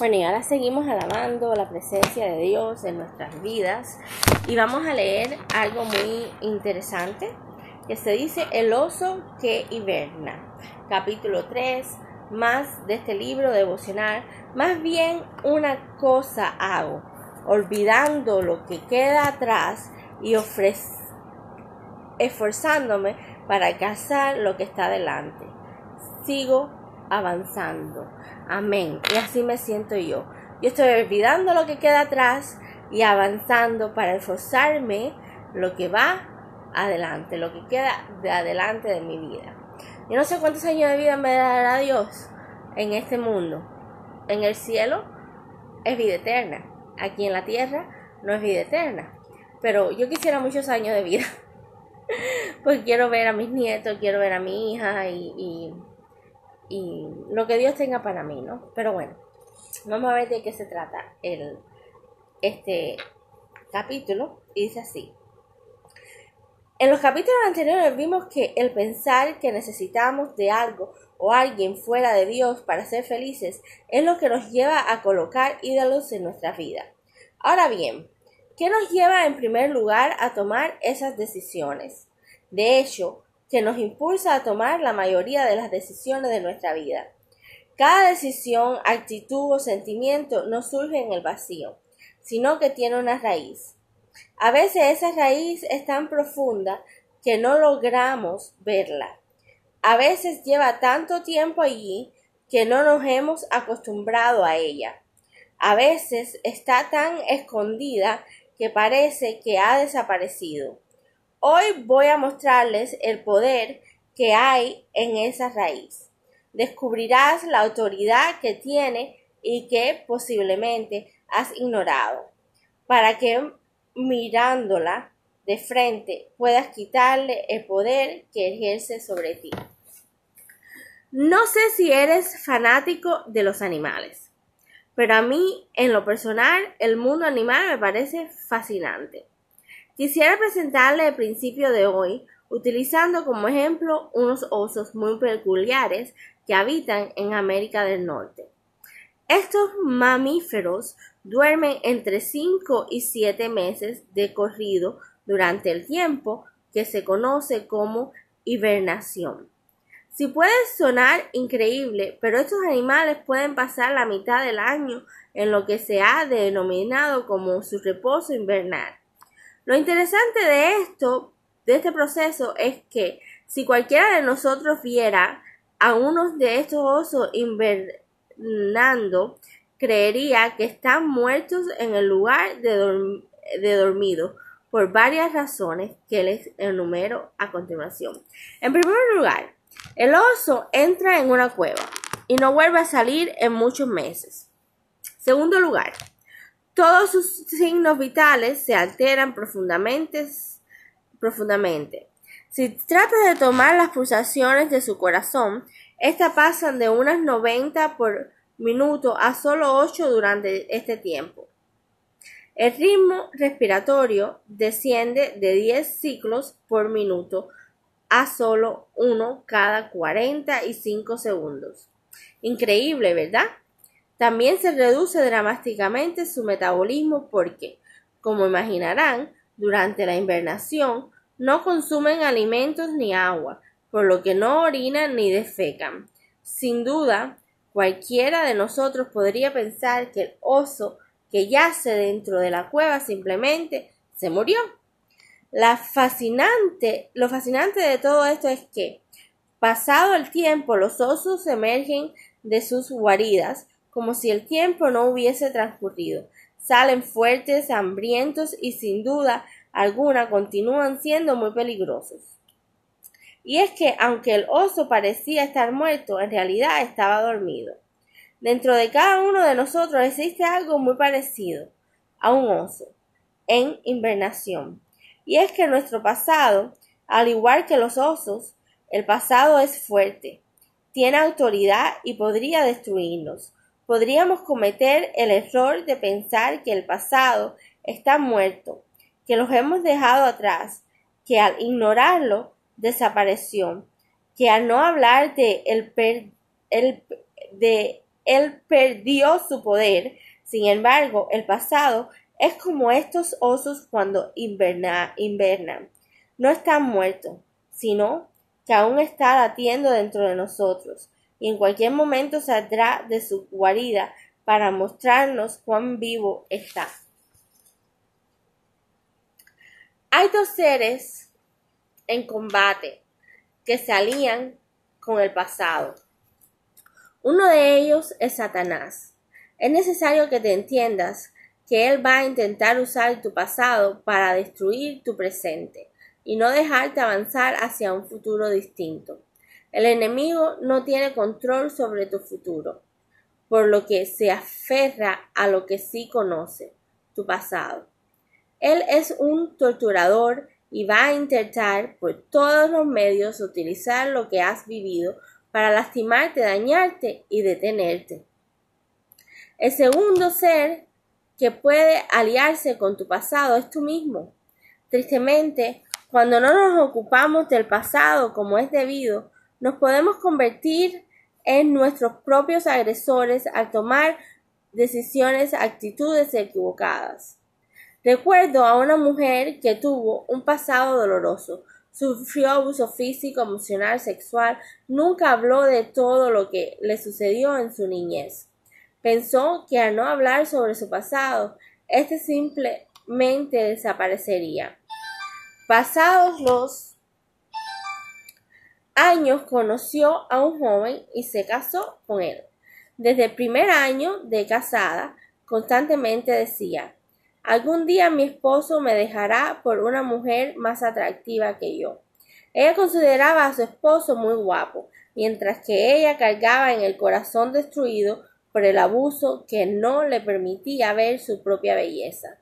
Bueno, y ahora seguimos alabando la presencia de Dios en nuestras vidas. Y vamos a leer algo muy interesante que se dice El oso que hiberna, capítulo 3, más de este libro devocional, más bien una cosa hago, olvidando lo que queda atrás y esforzándome para alcanzar lo que está delante. Sigo avanzando. Amén. Y así me siento yo. Yo estoy olvidando lo que queda atrás y avanzando para esforzarme lo que va adelante, lo que queda de adelante de mi vida. Yo no sé cuántos años de vida me dará Dios en este mundo. En el cielo es vida eterna. Aquí en la tierra no es vida eterna. Pero yo quisiera muchos años de vida. Porque quiero ver a mis nietos, quiero ver a mi hija y y lo que Dios tenga para mí, ¿no? Pero bueno, vamos a ver de qué se trata el, este capítulo y dice así. En los capítulos anteriores vimos que el pensar que necesitamos de algo o alguien fuera de Dios para ser felices es lo que nos lleva a colocar ídolos en nuestra vida. Ahora bien, ¿qué nos lleva en primer lugar a tomar esas decisiones? De hecho, que nos impulsa a tomar la mayoría de las decisiones de nuestra vida. Cada decisión, actitud o sentimiento no surge en el vacío, sino que tiene una raíz. A veces esa raíz es tan profunda que no logramos verla. A veces lleva tanto tiempo allí que no nos hemos acostumbrado a ella. A veces está tan escondida que parece que ha desaparecido. Hoy voy a mostrarles el poder que hay en esa raíz. Descubrirás la autoridad que tiene y que posiblemente has ignorado, para que mirándola de frente puedas quitarle el poder que ejerce sobre ti. No sé si eres fanático de los animales, pero a mí, en lo personal, el mundo animal me parece fascinante. Quisiera presentarle el principio de hoy utilizando como ejemplo unos osos muy peculiares que habitan en América del Norte. Estos mamíferos duermen entre 5 y 7 meses de corrido durante el tiempo que se conoce como hibernación. Si puede sonar increíble, pero estos animales pueden pasar la mitad del año en lo que se ha denominado como su reposo invernal. Lo interesante de esto, de este proceso, es que si cualquiera de nosotros viera a uno de estos osos invernando, creería que están muertos en el lugar de, de dormido por varias razones que les enumero a continuación. En primer lugar, el oso entra en una cueva y no vuelve a salir en muchos meses. Segundo lugar, todos sus signos vitales se alteran profundamente, profundamente. Si trata de tomar las pulsaciones de su corazón, estas pasan de unas 90 por minuto a solo 8 durante este tiempo. El ritmo respiratorio desciende de 10 ciclos por minuto a solo uno cada 45 segundos. Increíble, ¿verdad? También se reduce dramáticamente su metabolismo porque, como imaginarán, durante la invernación no consumen alimentos ni agua, por lo que no orinan ni defecan. Sin duda, cualquiera de nosotros podría pensar que el oso que yace dentro de la cueva simplemente se murió. La fascinante, lo fascinante de todo esto es que, pasado el tiempo, los osos emergen de sus guaridas como si el tiempo no hubiese transcurrido. Salen fuertes, hambrientos y sin duda alguna continúan siendo muy peligrosos. Y es que aunque el oso parecía estar muerto, en realidad estaba dormido. Dentro de cada uno de nosotros existe algo muy parecido a un oso en invernación. Y es que nuestro pasado, al igual que los osos, el pasado es fuerte, tiene autoridad y podría destruirnos podríamos cometer el error de pensar que el pasado está muerto, que lo hemos dejado atrás, que al ignorarlo desapareció, que al no hablar de él perdió su poder. Sin embargo, el pasado es como estos osos cuando invernan. No están muertos, sino que aún está latiendo dentro de nosotros y en cualquier momento saldrá de su guarida para mostrarnos cuán vivo está. Hay dos seres en combate que se alían con el pasado. Uno de ellos es Satanás. Es necesario que te entiendas que él va a intentar usar tu pasado para destruir tu presente y no dejarte avanzar hacia un futuro distinto. El enemigo no tiene control sobre tu futuro, por lo que se aferra a lo que sí conoce, tu pasado. Él es un torturador y va a intentar por todos los medios utilizar lo que has vivido para lastimarte, dañarte y detenerte. El segundo ser que puede aliarse con tu pasado es tú mismo. Tristemente, cuando no nos ocupamos del pasado como es debido, nos podemos convertir en nuestros propios agresores al tomar decisiones, actitudes equivocadas. Recuerdo a una mujer que tuvo un pasado doloroso, sufrió abuso físico, emocional, sexual, nunca habló de todo lo que le sucedió en su niñez. Pensó que al no hablar sobre su pasado, este simplemente desaparecería. Pasados los años conoció a un joven y se casó con él. Desde el primer año de casada, constantemente decía, algún día mi esposo me dejará por una mujer más atractiva que yo. Ella consideraba a su esposo muy guapo, mientras que ella cargaba en el corazón destruido por el abuso que no le permitía ver su propia belleza.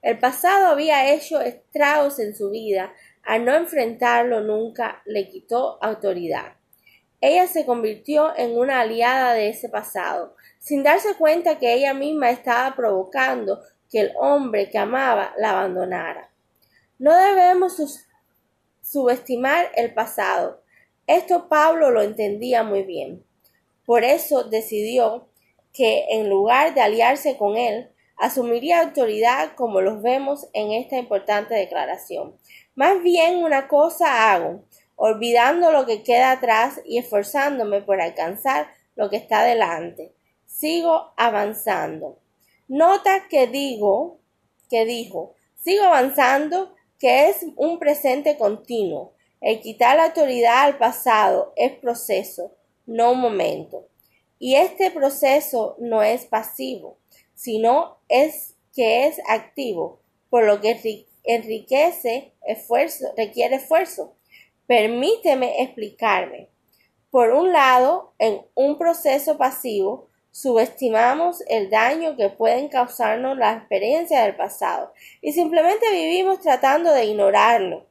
El pasado había hecho estragos en su vida al no enfrentarlo nunca le quitó autoridad. Ella se convirtió en una aliada de ese pasado, sin darse cuenta que ella misma estaba provocando que el hombre que amaba la abandonara. No debemos subestimar el pasado. Esto Pablo lo entendía muy bien. Por eso decidió que en lugar de aliarse con él, asumiría autoridad como los vemos en esta importante declaración. Más bien una cosa hago, olvidando lo que queda atrás y esforzándome por alcanzar lo que está delante. Sigo avanzando. Nota que digo, que dijo, sigo avanzando, que es un presente continuo. El quitar la autoridad al pasado es proceso, no momento. Y este proceso no es pasivo, sino es que es activo, por lo que enriquece esfuerzo, requiere esfuerzo. Permíteme explicarme. Por un lado, en un proceso pasivo, subestimamos el daño que pueden causarnos las experiencias del pasado y simplemente vivimos tratando de ignorarlo.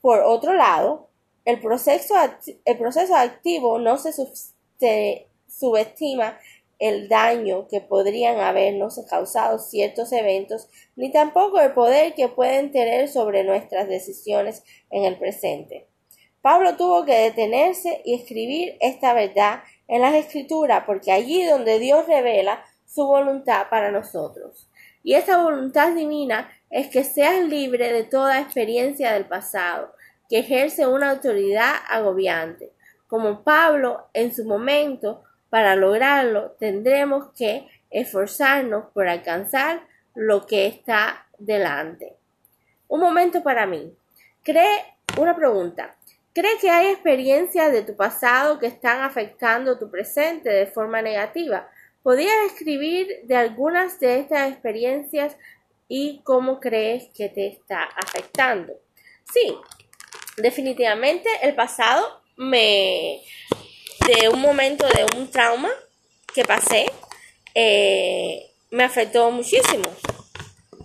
Por otro lado, el proceso, el proceso activo no se, subestima el daño que podrían habernos causado ciertos eventos, ni tampoco el poder que pueden tener sobre nuestras decisiones en el presente. Pablo tuvo que detenerse y escribir esta verdad en las escrituras, porque allí donde Dios revela su voluntad para nosotros. Y esa voluntad divina es que seas libre de toda experiencia del pasado, que ejerce una autoridad agobiante. Como Pablo en su momento para lograrlo, tendremos que esforzarnos por alcanzar lo que está delante. Un momento para mí. Cree una pregunta. ¿Cree que hay experiencias de tu pasado que están afectando tu presente de forma negativa? ¿Podrías escribir de algunas de estas experiencias y cómo crees que te está afectando? Sí, definitivamente el pasado me, de un momento de un trauma que pasé, eh, me afectó muchísimo.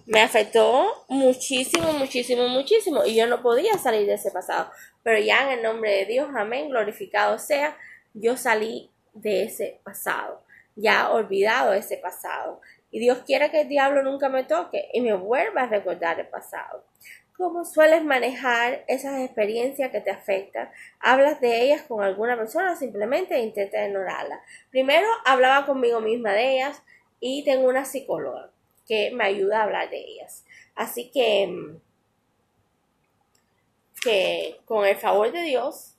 Me afectó muchísimo, muchísimo, muchísimo. Y yo no podía salir de ese pasado. Pero ya en el nombre de Dios, amén, glorificado sea, yo salí de ese pasado. Ya olvidado ese pasado. Y Dios quiere que el diablo nunca me toque y me vuelva a recordar el pasado. ¿Cómo sueles manejar esas experiencias que te afectan? ¿Hablas de ellas con alguna persona o simplemente intentas ignorarlas? Primero, hablaba conmigo misma de ellas y tengo una psicóloga que me ayuda a hablar de ellas. Así que, que con el favor de Dios,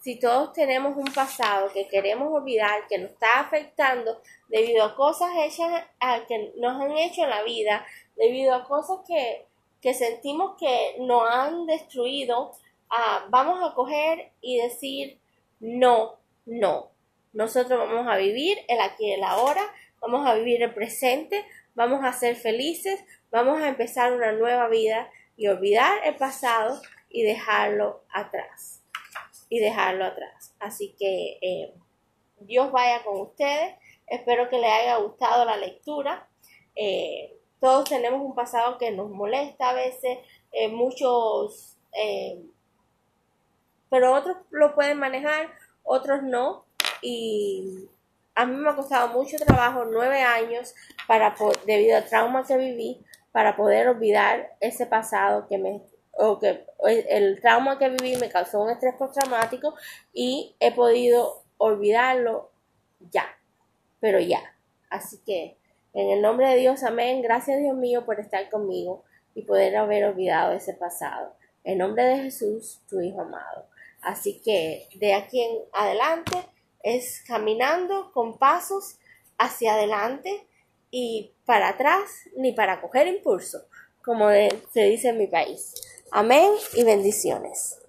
si todos tenemos un pasado que queremos olvidar, que nos está afectando debido a cosas hechas que nos han hecho en la vida, debido a cosas que que sentimos que nos han destruido, ah, vamos a coger y decir no, no. Nosotros vamos a vivir el aquí y el ahora, vamos a vivir el presente, vamos a ser felices, vamos a empezar una nueva vida y olvidar el pasado y dejarlo atrás. Y dejarlo atrás. Así que eh, Dios vaya con ustedes. Espero que les haya gustado la lectura. Eh, todos tenemos un pasado que nos molesta a veces, eh, muchos, pero otros lo pueden manejar, otros no. Y a mí me ha costado mucho trabajo, nueve años, para debido al trauma que viví, para poder olvidar ese pasado que me o que el trauma que viví me causó un estrés postraumático y he podido olvidarlo ya, pero ya. Así que en el nombre de Dios, amén. Gracias Dios mío por estar conmigo y poder haber olvidado ese pasado. En nombre de Jesús, tu Hijo amado. Así que de aquí en adelante es caminando con pasos hacia adelante y para atrás ni para coger impulso, como se dice en mi país. Amén y bendiciones.